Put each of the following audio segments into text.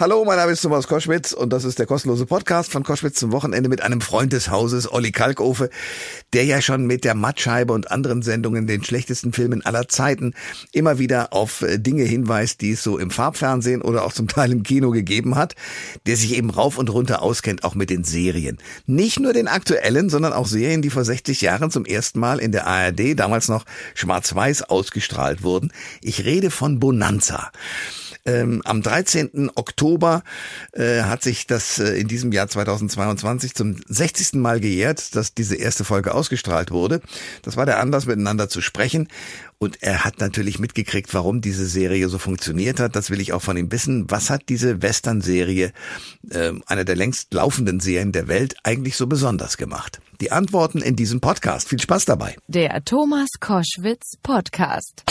Hallo, mein Name ist Thomas Koschwitz und das ist der kostenlose Podcast von Koschwitz zum Wochenende mit einem Freund des Hauses, Olli Kalkofe, der ja schon mit der Mattscheibe und anderen Sendungen, den schlechtesten Filmen aller Zeiten, immer wieder auf äh, Dinge hinweist, die es so im Farbfernsehen oder auch zum Teil im Kino gegeben hat, der sich eben rauf und runter auskennt, auch mit den Serien. Nicht nur den aktuellen, sondern auch Serien, die vor 60 Jahren zum ersten Mal in der ARD, damals noch schwarz-weiß, ausgestrahlt wurden. Ich rede von Bonanza. Ähm, am 13. Oktober äh, hat sich das äh, in diesem Jahr 2022 zum 60. Mal gejährt, dass diese erste Folge ausgestrahlt wurde. Das war der Anlass, miteinander zu sprechen. Und er hat natürlich mitgekriegt, warum diese Serie so funktioniert hat. Das will ich auch von ihm wissen. Was hat diese Western-Serie, äh, einer der längst laufenden Serien der Welt, eigentlich so besonders gemacht? Die Antworten in diesem Podcast. Viel Spaß dabei. Der Thomas Koschwitz Podcast.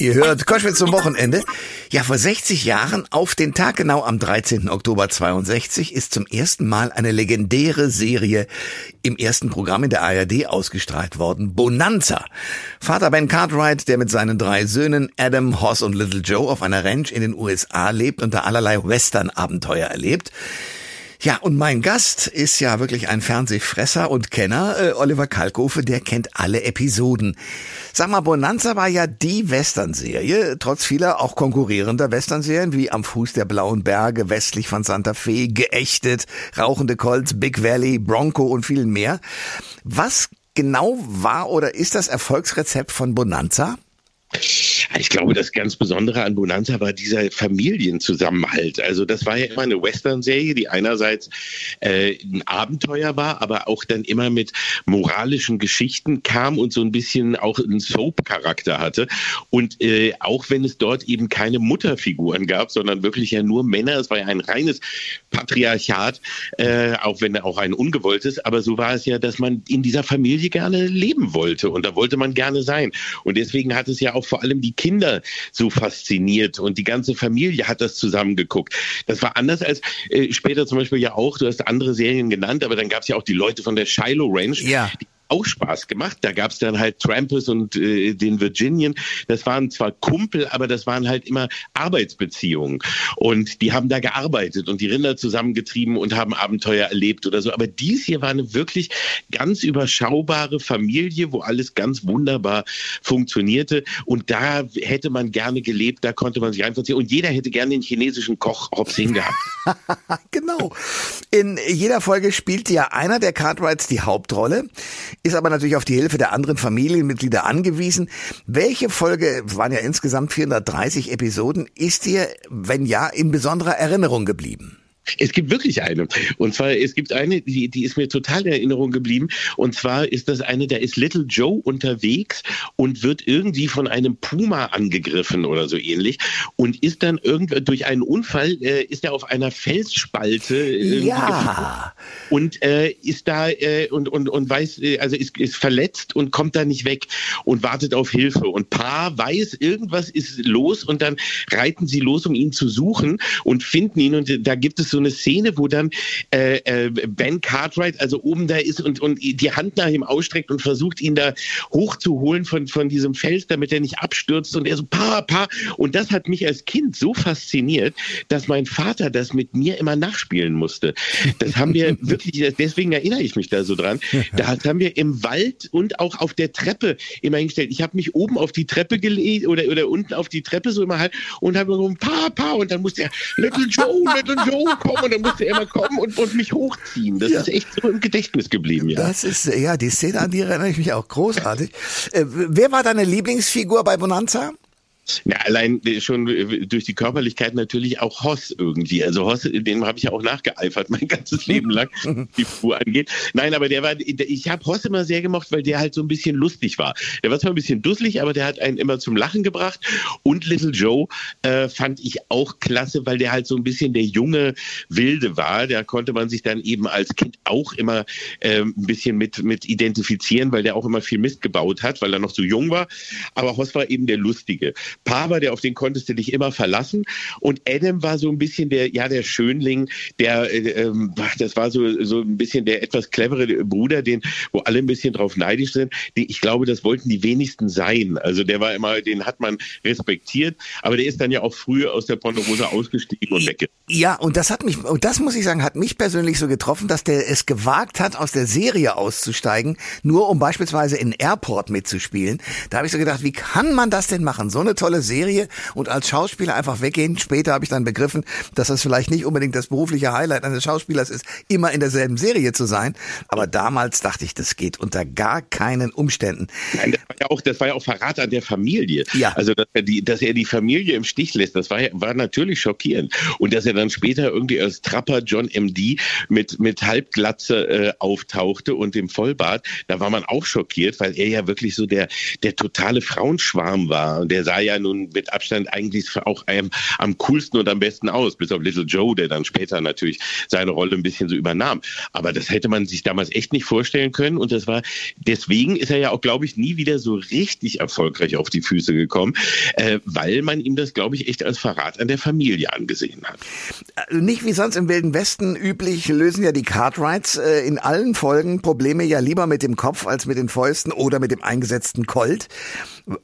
Ihr hört Koschwitz zum Wochenende. Ja, vor 60 Jahren, auf den Tag genau am 13. Oktober 62, ist zum ersten Mal eine legendäre Serie im ersten Programm in der ARD ausgestrahlt worden. Bonanza. Vater Ben Cartwright, der mit seinen drei Söhnen Adam, Hoss und Little Joe auf einer Ranch in den USA lebt und da allerlei Western-Abenteuer erlebt. Ja, und mein Gast ist ja wirklich ein Fernsehfresser und Kenner, äh, Oliver Kalkofe, der kennt alle Episoden. Sag mal, Bonanza war ja die Western-Serie, trotz vieler auch konkurrierender Western-Serien wie Am Fuß der Blauen Berge, westlich von Santa Fe, Geächtet, Rauchende Colts, Big Valley, Bronco und viel mehr. Was genau war oder ist das Erfolgsrezept von Bonanza? Ich glaube, das ganz Besondere an Bonanza war dieser Familienzusammenhalt. Also das war ja immer eine Western-Serie, die einerseits äh, ein Abenteuer war, aber auch dann immer mit moralischen Geschichten kam und so ein bisschen auch einen Soap-Charakter hatte. Und äh, auch wenn es dort eben keine Mutterfiguren gab, sondern wirklich ja nur Männer, es war ja ein reines Patriarchat, äh, auch wenn auch ein ungewolltes, aber so war es ja, dass man in dieser Familie gerne leben wollte und da wollte man gerne sein. Und deswegen hat es ja auch vor allem die Kinder so fasziniert und die ganze Familie hat das zusammengeguckt. Das war anders als äh, später zum Beispiel ja auch, du hast andere Serien genannt, aber dann gab es ja auch die Leute von der Shiloh Range, ja. die auch Spaß gemacht. Da gab es dann halt Trampus und äh, den Virginian. Das waren zwar Kumpel, aber das waren halt immer Arbeitsbeziehungen. Und die haben da gearbeitet und die Rinder zusammengetrieben und haben Abenteuer erlebt oder so. Aber dies hier war eine wirklich ganz überschaubare Familie, wo alles ganz wunderbar funktionierte. Und da hätte man gerne gelebt, da konnte man sich reinverziehen. Und jeder hätte gerne den chinesischen Koch Hobbs gehabt. genau. In jeder Folge spielt ja einer der Cartwrights die Hauptrolle ist aber natürlich auf die Hilfe der anderen Familienmitglieder angewiesen. Welche Folge, waren ja insgesamt 430 Episoden, ist dir, wenn ja, in besonderer Erinnerung geblieben? Es gibt wirklich eine. Und zwar, es gibt eine, die, die ist mir total in Erinnerung geblieben. Und zwar ist das eine, da ist Little Joe unterwegs und wird irgendwie von einem Puma angegriffen oder so ähnlich. Und ist dann irgendwie durch einen Unfall, äh, ist er auf einer Felsspalte. Ja. Und äh, ist da äh, und, und, und weiß, äh, also ist, ist verletzt und kommt da nicht weg und wartet auf Hilfe. Und Pa weiß, irgendwas ist los und dann reiten sie los, um ihn zu suchen und finden ihn. Und da gibt es so eine Szene, wo dann äh, äh, Ben Cartwright also oben da ist und, und die Hand nach ihm ausstreckt und versucht, ihn da hochzuholen von, von diesem Fels, damit er nicht abstürzt und er so, pa, pa. Und das hat mich als Kind so fasziniert, dass mein Vater das mit mir immer nachspielen musste. Das haben wir wirklich, deswegen erinnere ich mich da so dran. Das haben wir im Wald und auch auf der Treppe immer hingestellt. Ich habe mich oben auf die Treppe gelegt oder, oder unten auf die Treppe so immer halt und habe so, pa, pa. Und dann musste er, Little Joe, Little Joe, kommen und dann musste er immer kommen und, und mich hochziehen. Das ja. ist echt so im Gedächtnis geblieben, ja. Das ist, ja, die Szene, an die erinnere ich mich auch großartig. Äh, wer war deine Lieblingsfigur bei Bonanza? Ja, allein schon durch die Körperlichkeit natürlich auch Hoss irgendwie. Also Hoss, dem habe ich ja auch nachgeeifert mein ganzes Leben lang, die Figur angeht. Nein, aber der war, ich habe Hoss immer sehr gemocht, weil der halt so ein bisschen lustig war. Der war zwar ein bisschen dusselig, aber der hat einen immer zum Lachen gebracht. Und Little Joe äh, fand ich auch klasse, weil der halt so ein bisschen der junge Wilde war. Da konnte man sich dann eben als Kind auch immer äh, ein bisschen mit, mit identifizieren, weil der auch immer viel Mist gebaut hat, weil er noch so jung war. Aber Hoss war eben der Lustige. Paber, der auf den konntest du dich immer verlassen. Und Adam war so ein bisschen der, ja, der Schönling, der, äh, ähm, das war so, so ein bisschen der etwas clevere Bruder, den, wo alle ein bisschen drauf neidisch sind. Die, ich glaube, das wollten die wenigsten sein. Also der war immer, den hat man respektiert, aber der ist dann ja auch früh aus der Ponderosa ausgestiegen und weg. Ja, und das hat mich, und das muss ich sagen, hat mich persönlich so getroffen, dass der es gewagt hat, aus der Serie auszusteigen, nur um beispielsweise in Airport mitzuspielen. Da habe ich so gedacht, wie kann man das denn machen? So eine tolle Serie und als Schauspieler einfach weggehen. Später habe ich dann begriffen, dass das vielleicht nicht unbedingt das berufliche Highlight eines Schauspielers ist, immer in derselben Serie zu sein. Aber damals dachte ich, das geht unter gar keinen Umständen. Nein, das war ja auch, das war ja auch Verrat an der Familie. Ja. Also, dass er die, dass er die Familie im Stich lässt, das war, war natürlich schockierend. Und dass er dann später irgendwie als Trapper John MD mit, mit Halbglatze äh, auftauchte und dem Vollbart, da war man auch schockiert, weil er ja wirklich so der, der totale Frauenschwarm war. Und der sah ja nun mit Abstand eigentlich auch am, am coolsten und am besten aus, bis auf Little Joe, der dann später natürlich seine Rolle ein bisschen so übernahm. Aber das hätte man sich damals echt nicht vorstellen können. Und das war, deswegen ist er ja auch, glaube ich, nie wieder so richtig erfolgreich auf die Füße gekommen, äh, weil man ihm das, glaube ich, echt als Verrat an der Familie angesehen hat. Äh, nicht wie sonst im Wilden Westen üblich lösen ja die Cartwrights äh, in allen Folgen Probleme ja lieber mit dem Kopf als mit den Fäusten oder mit dem eingesetzten Colt.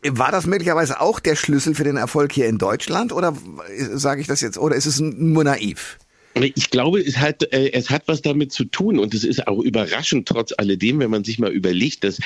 War das möglicherweise auch der Schlüssel für den Erfolg hier in Deutschland oder sage ich das jetzt oder ist es nur naiv? Ich glaube, es hat, äh, es hat was damit zu tun und es ist auch überraschend trotz alledem, wenn man sich mal überlegt, dass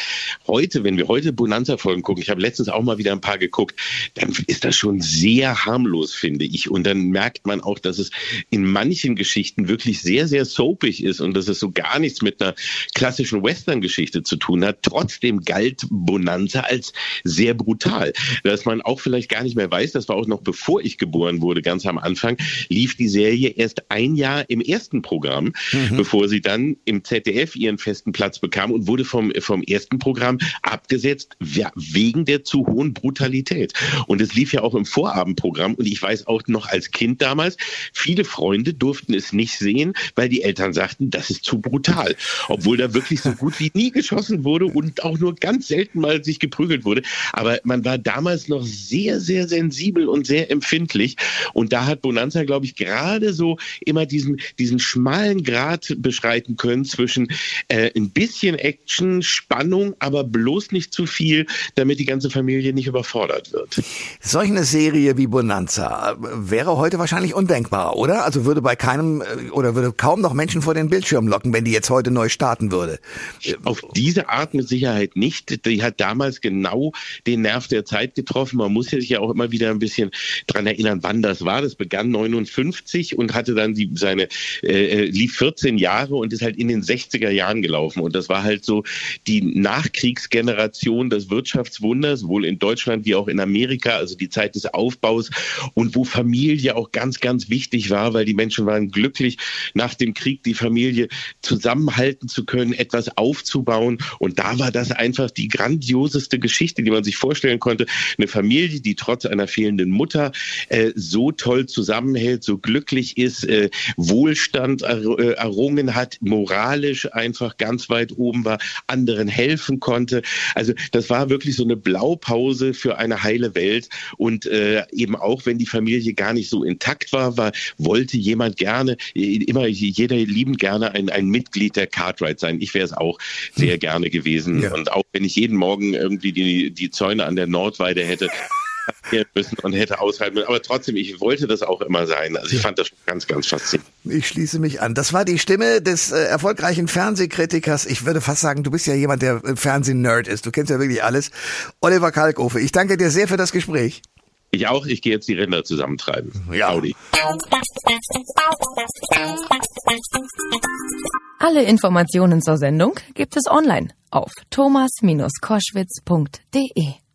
heute, wenn wir heute Bonanza-Folgen gucken, ich habe letztens auch mal wieder ein paar geguckt, dann ist das schon sehr harmlos, finde ich. Und dann merkt man auch, dass es in manchen Geschichten wirklich sehr, sehr soapig ist und dass es so gar nichts mit einer klassischen Western-Geschichte zu tun hat. Trotzdem galt Bonanza als sehr brutal. Dass man auch vielleicht gar nicht mehr weiß, das war auch noch bevor ich geboren wurde, ganz am Anfang, lief die Serie erst ein Jahr im ersten Programm, mhm. bevor sie dann im ZDF ihren festen Platz bekam und wurde vom, vom ersten Programm abgesetzt wegen der zu hohen Brutalität. Und es lief ja auch im Vorabendprogramm und ich weiß auch noch als Kind damals, viele Freunde durften es nicht sehen, weil die Eltern sagten, das ist zu brutal. Obwohl da wirklich so gut wie nie geschossen wurde und auch nur ganz selten mal sich geprügelt wurde. Aber man war damals noch sehr, sehr sensibel und sehr empfindlich. Und da hat Bonanza, glaube ich, gerade so immer diesen, diesen schmalen Grad beschreiten können zwischen äh, ein bisschen Action, Spannung, aber bloß nicht zu viel, damit die ganze Familie nicht überfordert wird. Solch eine Serie wie Bonanza äh, wäre heute wahrscheinlich undenkbar, oder? Also würde bei keinem äh, oder würde kaum noch Menschen vor den Bildschirm locken, wenn die jetzt heute neu starten würde. Auf diese Art mit Sicherheit nicht. Die hat damals genau den Nerv der Zeit getroffen. Man muss sich ja auch immer wieder ein bisschen dran erinnern, wann das war. Das begann 59 und hatte dann die, seine, äh, äh lief 14 Jahre und ist halt in den 60er Jahren gelaufen. Und das war halt so die Nachkriegsgeneration des Wirtschaftswunders, sowohl in Deutschland wie auch in Amerika, also die Zeit des Aufbaus und wo Familie auch ganz, ganz wichtig war, weil die Menschen waren glücklich, nach dem Krieg die Familie zusammenhalten zu können, etwas aufzubauen. Und da war das einfach die grandioseste Geschichte, die man sich vorstellen konnte. Eine Familie, die trotz einer fehlenden Mutter äh, so toll zusammenhält, so glücklich ist, äh, Wohlstand äh, errungen hat, moralisch einfach ganz weit oben war, anderen helfen konnte. Also das war wirklich so eine Blaupause für eine heile Welt. Und äh, eben auch, wenn die Familie gar nicht so intakt war, war wollte jemand gerne, immer jeder liebend gerne ein, ein Mitglied der Cartwright sein. Ich wäre es auch sehr hm. gerne gewesen. Ja. Und auch wenn ich jeden Morgen irgendwie die, die Zäune an der Nordweide hätte, müssen und hätte aushalten müssen. Aber trotzdem, ich wollte das auch immer sein. Also ich fand das ganz, ganz faszinierend. Ich schließe mich an. Das war die Stimme des äh, erfolgreichen Fernsehkritikers. Ich würde fast sagen, du bist ja jemand, der äh, Fernsehnerd ist. Du kennst ja wirklich alles. Oliver Kalkofe, ich danke dir sehr für das Gespräch. Ich auch. Ich gehe jetzt die Rinder zusammentreiben. Ja. Audi. Alle Informationen zur Sendung gibt es online auf thomas-koschwitz.de.